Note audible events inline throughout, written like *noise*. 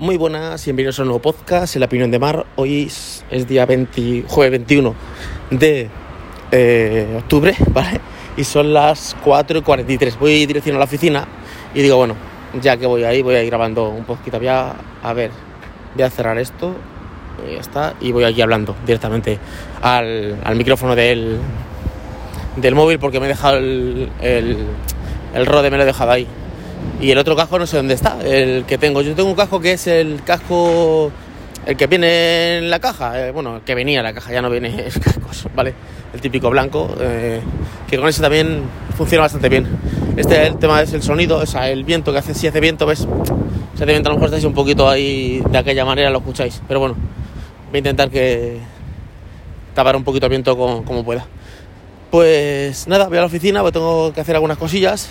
Muy buenas, bienvenidos a un nuevo podcast, la opinión de Mar. Hoy es, día 20, jueves 21 de eh, octubre, *laughs* ¿vale? Y son las 4 y 43. Voy dirección a la oficina y digo, bueno, ya que voy ahí, voy a ir grabando un poquito. Voy a, a ver, voy a cerrar esto, y ya está, y voy aquí hablando directamente al, al micrófono del, del móvil porque me he dejado el, el, el rode, me lo he dejado ahí. Y el otro casco no sé dónde está, el que tengo. Yo tengo un casco que es el casco, el que viene en la caja. eh, bueno, el que venía en la caja, ya no viene el casco, ¿vale? El típico blanco, eh, que con ese también funciona bastante bien. Este el tema es el sonido, o sea, el viento que hace, si hace viento, ves, si hace viento a lo mejor estáis un poquito ahí de aquella manera, lo escucháis. Pero bueno, voy a intentar que tapar un poquito el viento como, como pueda. Pues nada, voy a la oficina, pues tengo que hacer algunas cosillas.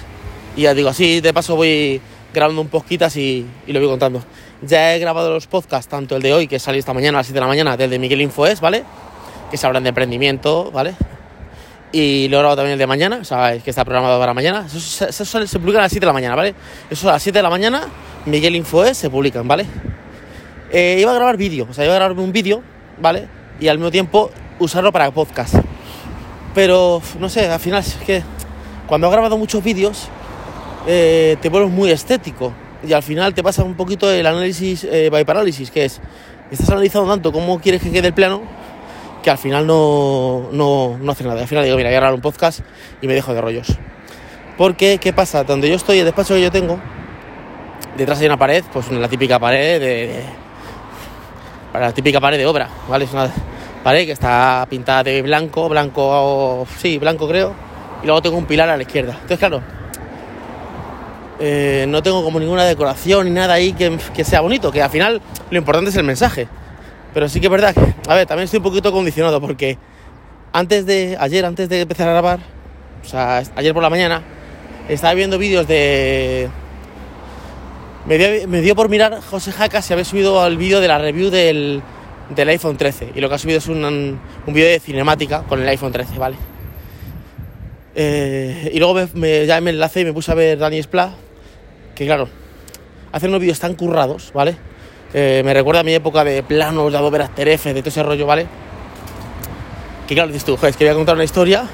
Y ya digo, así de paso voy grabando un poquitas y, y lo voy contando. Ya he grabado los podcasts, tanto el de hoy, que salió esta mañana a las 7 de la mañana, del de Miguel Infoes, ¿vale? Que se hablan de emprendimiento, ¿vale? Y lo he grabado también el de mañana, o sea, que está programado para mañana. Eso, eso se- se publica a las 7 de la mañana, ¿vale? Eso a las 7 de la mañana, Miguel Infoes se publican, ¿vale? Eh, iba a grabar vídeo, o sea, iba a grabarme un vídeo, ¿vale? Y al mismo tiempo usarlo para podcast. Pero, no sé, al final es que cuando has grabado muchos vídeos, eh, te vuelves muy estético y al final te pasa un poquito el análisis eh, by parálisis, que es, estás analizando tanto cómo quieres que quede el plano que al final no, no, no hace nada. Al final digo, mira, voy a grabar un podcast y me dejo de rollos. Porque, ¿qué pasa? Donde yo estoy, el despacho que yo tengo, detrás hay una pared, pues la típica pared de, de- la típica pared de obra, ¿vale? Es una pared que está pintada de blanco, blanco, sí, blanco creo, y luego tengo un pilar a la izquierda. Entonces, claro, eh, no tengo como ninguna decoración ni nada ahí que, sea bonito, que al final lo importante es el mensaje. Pero sí que es verdad que, a ver, también estoy un poquito condicionado porque antes de, ayer, antes de empezar a grabar, o sea, ayer por la mañana, estaba viendo vídeos de... Me dio, me dio por mirar José Jaca si había subido el vídeo de la review del, del iPhone 13 y lo que ha subido es un, un vídeo de cinemática con el iPhone 13, ¿vale? Eh, y luego ya me enlacé y me puse a ver Dani Splat, que claro, hacen unos vídeos tan currados, ¿vale? Eh, me recuerda a mi época de planos, de Adobe After Effects, de todo ese rollo, ¿vale? Que claro, dices tú, "Joder, es que voy a contar una historia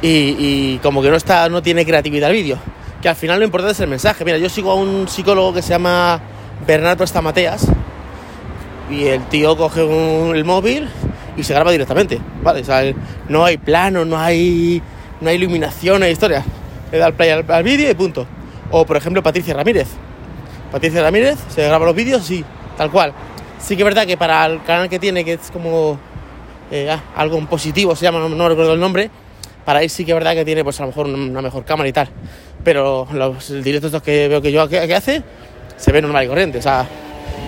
y, como que no está, no tiene creatividad el vídeo. Que al final lo importante es el mensaje. Mira, yo sigo a un psicólogo que se llama Bernardo Estamateas y el tío coge un- el móvil y se graba directamente, ¿vale? O sea, no hay plano, no hay, no hay iluminación, no historia. Le da el play al, vídeo y punto. O por ejemplo Patricia Ramírez. Patricia Ramírez se graba los vídeos y tal cual. Sí que es verdad que para el canal que tiene, que es como eh, ah, algo positivo, se llama, no, recuerdo el nombre, para él sí que es verdad que tiene pues a lo mejor una mejor cámara y tal. Pero los directos estos que veo que yo que, hace, se ve normal y corriente.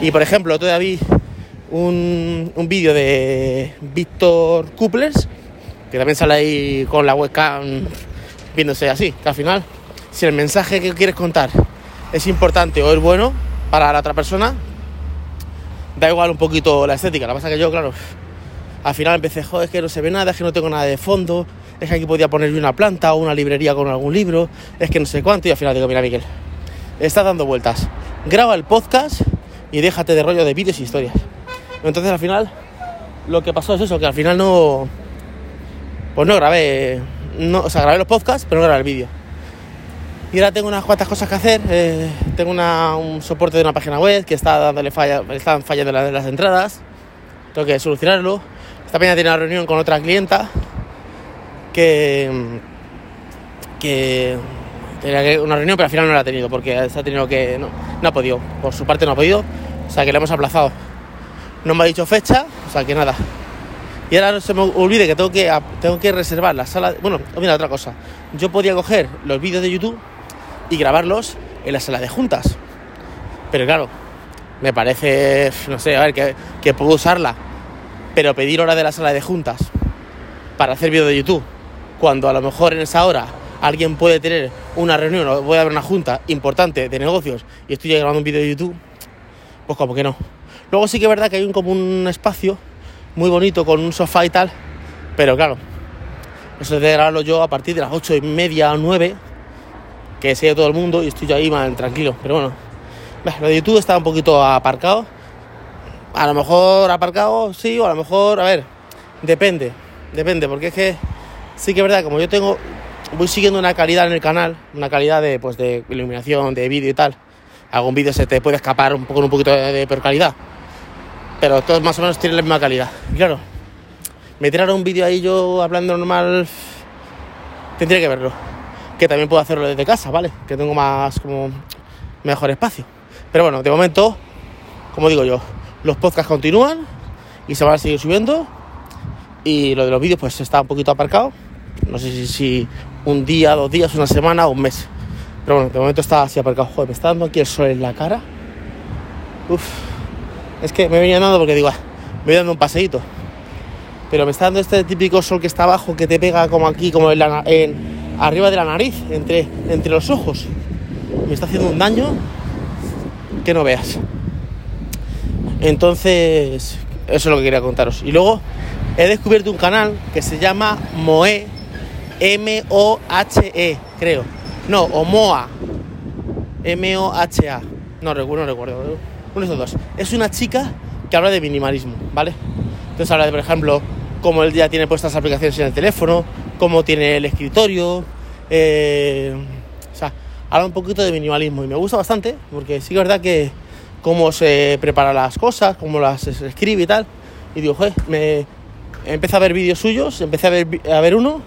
Y por ejemplo, todavía vi un, un vídeo de Víctor Couplers, que también sale ahí con la webcam viéndose así, que al final, si el mensaje que quieres contar es importante o es bueno para la otra persona, da igual un poquito la estética. Lo que pasa que yo, claro, al final empecé, joder, es que no se ve nada, es que no tengo nada de fondo, es que aquí podía poner yo una planta o una librería con algún libro, es que no sé cuánto, y al final digo, mira Miguel, estás dando vueltas, graba el podcast y déjate de rollo de vídeos y historias. Entonces al final, lo que pasó es eso, que al final no, pues no grabé, o sea, grabé los podcasts, pero no grabé el vídeo. Y ahora tengo unas cuantas cosas que hacer. eh, tengo un soporte de una página web que está dándole falla, están fallando las, entradas. Tengo que solucionarlo. Esta mañana tenía una reunión con otra clienta que que tenía una reunión, pero al final no la ha tenido porque se ha tenido que no, no ha podido. Por su parte no ha podido, o sea que le hemos aplazado. No me ha dicho fecha, o sea que nada. Y ahora no se me olvide que tengo que, tengo que reservar la sala. Bueno, mira, otra cosa. Yo podía coger los vídeos de YouTube y grabarlos en la sala de juntas. Pero claro, me parece, no sé, a ver, que, que puedo usarla, pero pedir hora de la sala de juntas para hacer vídeo de YouTube, cuando a lo mejor en esa hora alguien puede tener una reunión o puede haber una junta importante de negocios y estoy grabando un vídeo de YouTube, pues como que no. Luego sí que es verdad que hay un, como un espacio muy bonito con un sofá y tal, pero claro, eso es de grabarlo yo a partir de las ocho y media o nueve, que sea todo el mundo y estoy yo ahí tranquilo, pero bueno. lo de YouTube está un poquito aparcado. A lo mejor aparcado, sí, o a lo mejor, a ver, depende, depende, porque es que sí que es verdad, como yo tengo, voy siguiendo una calidad en el canal, una calidad de, pues, de iluminación, de vídeo y tal. Algún vídeo se te puede escapar un poco un poquito de, de peor calidad, pero todos más o menos tienen la misma calidad. Claro, me tiraron un vídeo ahí yo hablando normal, tendría que verlo. Que también puedo hacerlo desde casa, ¿vale? Que tengo más, como, mejor espacio. Pero bueno, de momento, como digo yo, los podcasts continúan y se van a seguir subiendo. Y lo de los vídeos pues está un poquito aparcado. No sé si, si un día, dos días, una semana o un mes. Pero bueno, de momento está así aparcado. Joder, me está dando aquí el sol en la cara. Uf. Es que me venía dando porque digo, ah, me voy dando un paseíto. Pero me está dando este típico sol que está abajo, que te pega como aquí, como en, la, en arriba de la nariz, entre, entre los ojos. Me está haciendo un daño que no veas. Entonces, eso es lo que quería contaros. Y luego he descubierto un canal que se llama Moe, M-O-H-E, creo. No, o Moa, M-O-H-A. No recuerdo, no recuerdo. Uno de dos. Es una chica que habla de minimalismo, ¿vale? Entonces habla de, por ejemplo, cómo el día tiene puestas aplicaciones en el teléfono, cómo tiene el escritorio, eh, o sea, habla un poquito de minimalismo y me gusta bastante porque sí que es verdad que cómo se prepara las cosas, cómo las escribe y tal. Y digo, joder, me empecé a ver vídeos suyos, empecé a ver, a ver uno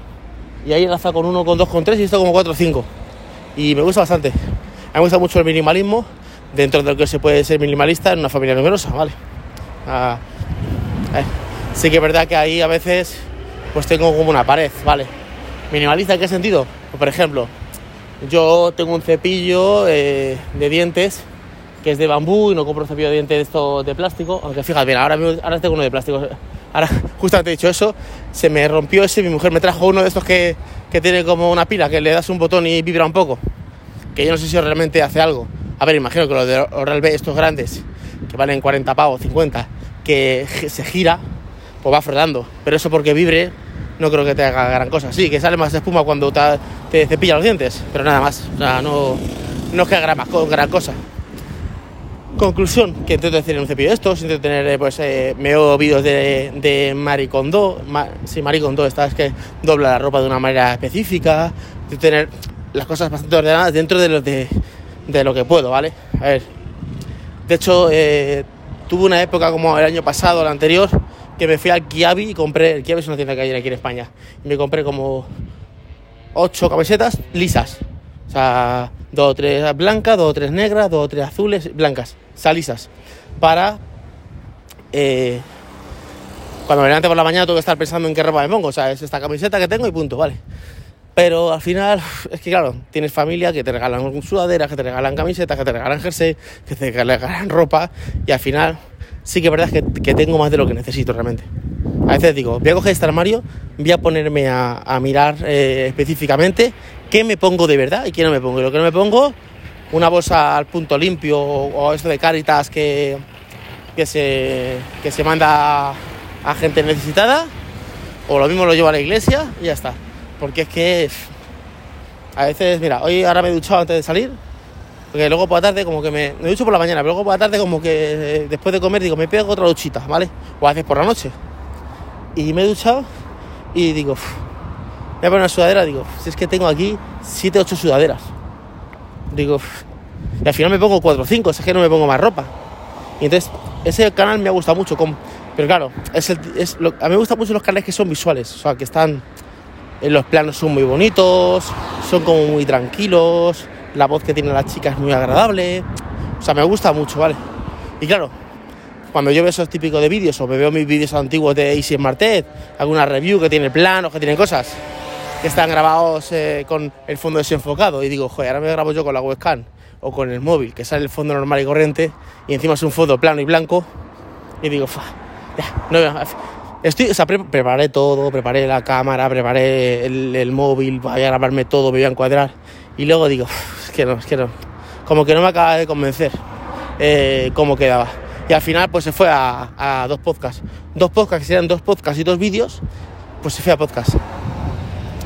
y ahí enlaza con uno, con dos, con tres y esto como cuatro o cinco. Y me gusta bastante. Me gusta mucho el minimalismo dentro de lo que se puede ser minimalista en una familia numerosa, ¿vale? Ah, eh, sí que es verdad que ahí a veces pues tengo como una pared, ¿vale? ¿Minimalista en qué sentido? Pues, por ejemplo, yo tengo un cepillo eh, de dientes que es de bambú y no compro un cepillo de dientes de esto de plástico. Aunque fíjate, bien, ahora, ahora tengo uno de plástico. Ahora, *laughs* justamente dicho eso, se me rompió ese. Mi mujer me trajo uno de estos que, que tiene como una pila, que le das un botón y vibra un poco. Que yo no sé si realmente hace algo. A ver, imagino que los de Oral B, estos grandes, que valen 40 pavos, 50, que se gira, pues va flotando. Pero eso porque vibre, no creo que te haga gran cosa. Sí, que sale más espuma cuando te, te los dientes, pero nada más. O sea, no, no es que haga gran cosa. Conclusión, que intento decir en un cepillo de estos, intento tener, eh, pues, eh, me veo vídeos de, de Maricondo, Ma, Maricondo, esta es que dobla la ropa de una manera específica, de tener las cosas bastante ordenadas dentro de lo, de, de lo que puedo, ¿vale? A ver, de hecho, eh, tuve una época como el año pasado, el anterior, que me fui al Kiabi y compré, el Kiabi es una tienda que hay aquí en España, me compré como ocho camisetas lisas, o sea, dos o tres blancas, dos o tres negras, dos o tres azules, blancas, salisas, para... Eh, cuando me levante por la mañana tengo que estar pensando en qué ropa me pongo, o sea, es esta camiseta que tengo y punto, ¿vale? Pero al final, es que claro, tienes familia que te regalan sudaderas, que te regalan camisetas, que te regalan jersey, que te regalan ropa, y al final sí que es verdad que, que tengo más de lo que necesito realmente. A veces digo, voy a coger este armario, voy a ponerme a, a mirar eh, específicamente qué me pongo de verdad y qué no me pongo. Y lo que no me pongo, una bolsa al punto limpio o, o esto de Caritas que, que, se, que se manda a gente necesitada, o lo mismo lo llevo a la iglesia y ya está. Porque es que a veces, mira, hoy ahora me he duchado antes de salir, porque luego por la tarde como que me, me ducho por la mañana, pero luego por la tarde como que eh, después de comer digo, me pego otra duchita, ¿vale? O a veces por la noche. Y me he duchado y digo, "Uf, voy a poner una sudadera, digo, si es que tengo aquí 7, 8 sudaderas. Digo, y al final me pongo 4 o 5, es que no me pongo más ropa. Y entonces, ese canal me ha gustado mucho, como- pero claro, es el- es lo- a mí me gustan mucho los canales que son visuales, o sea, que están, los planos son muy bonitos, son como muy tranquilos, la voz que tiene la chica es muy agradable, o sea, me gusta mucho, ¿vale? Y claro, cuando yo veo esos típicos de vídeos o me veo mis vídeos antiguos de Easy Martet, alguna review que tiene planos, que tiene cosas que están grabados eh, con el fondo desenfocado y digo, joder, ahora me grabo yo con la webcam o con el móvil, que sale el fondo normal y corriente y encima es un fondo plano y blanco y digo, "Fa, ya, no, estoy, o sea, pre- preparé todo, preparé la cámara, preparé el, móvil, voy a grabarme todo, me voy a encuadrar y luego digo, "Uf, es que no, es que no, como que no me acaba de convencer eh, cómo quedaba. Y al final pues se fue a, dos podcasts. Dos podcasts, que serían dos podcasts y dos vídeos, pues se fue a podcast.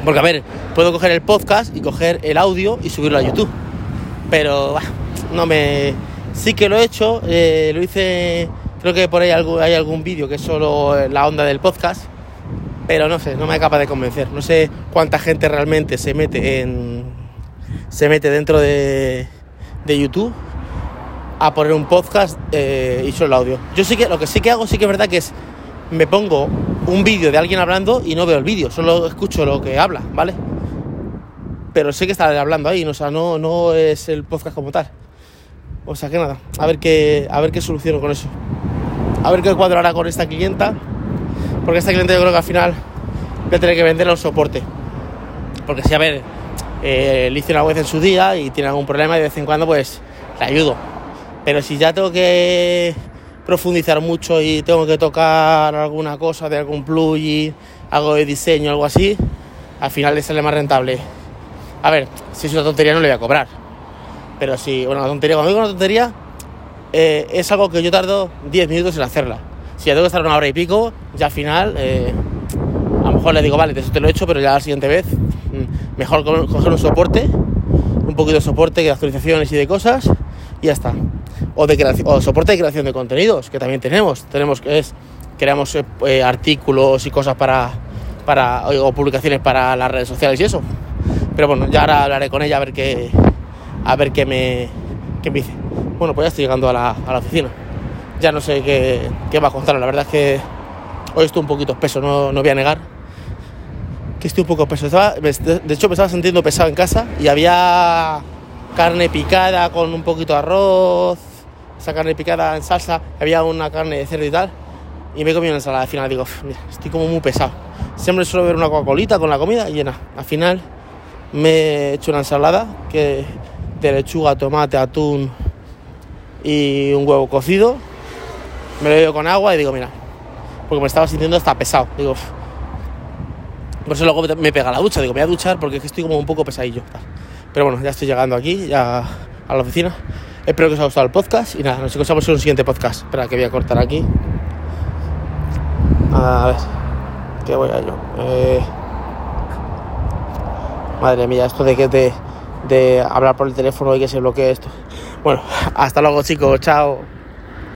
Porque a ver, puedo coger el podcast y coger el audio y subirlo a YouTube. Pero bah, no me Sí que lo he hecho, eh, lo hice, creo que por ahí hay algún vídeo que es solo la onda del podcast, pero no sé, no me acaba de convencer. No sé cuánta gente realmente se mete en se mete dentro de, YouTube a poner un podcast eh, y solo el audio. Yo sí que lo que sí que hago sí que es verdad que es me pongo un vídeo de alguien hablando y no veo el vídeo, solo escucho lo que habla, ¿vale? Pero sé que está hablando ahí, o sea, no, no es el podcast como tal. O sea que nada, a ver qué, a ver qué soluciono con eso. A ver qué cuadro hará con esta clienta. Porque esta clienta yo creo que al final voy a tener que vender un soporte. Porque si a ver, eh, le hice una vez en su día y tiene algún problema y de vez en cuando pues le ayudo. Pero si ya tengo que profundizar mucho y tengo que tocar alguna cosa de algún plugin, algo de diseño, algo así, al final le sale más rentable. A ver, si es una tontería no le voy a cobrar. Pero si una tontería, cuando digo una tontería, eh, es algo que yo tardo 10 minutos en hacerla. Si tengo que estar una hora y pico, ya al final, eh, a lo mejor le digo, vale, eso te lo he hecho, pero ya la siguiente vez, mm, mejor coger un soporte, un poquito de soporte, de actualizaciones y de cosas, y ya está o, de soporte de creación de contenidos, que también tenemos. Tenemos que es, creamos eh, artículos y cosas para, para, o publicaciones para las redes sociales y eso. Pero bueno, ya ahora hablaré con ella a ver qué, a ver qué me, qué me dice. Bueno, pues ya estoy llegando a la, a la oficina. Ya no sé qué, qué, va a contar. La verdad es que hoy estoy un poquito espeso, no, no voy a negar. Que estoy un poco espeso. de hecho, me estaba sintiendo pesado en casa y había carne picada con un poquito de arroz, esa carne picada en salsa, había una carne de cerdo y tal, y me he comido una ensalada. Al final digo, mira, estoy como muy pesado. Siempre suelo ver una Coca-Colita con la comida llena. Al final me he hecho una ensalada que de lechuga, tomate, atún y un huevo cocido. Me lo he con agua y digo, mira, porque me estaba sintiendo hasta pesado. Digo, por eso luego me pega la ducha. Digo, voy a duchar porque estoy como un poco pesadillo. Pero bueno, ya estoy llegando aquí, ya a la oficina. Espero que os haya gustado el podcast y nada, nos escuchamos en un siguiente podcast. Espera, que voy a cortar aquí. A ver, ¿qué voy a yo? Eh, madre mía, esto de que de, de hablar por el teléfono y que se bloquee esto. Bueno, hasta luego chicos, chao.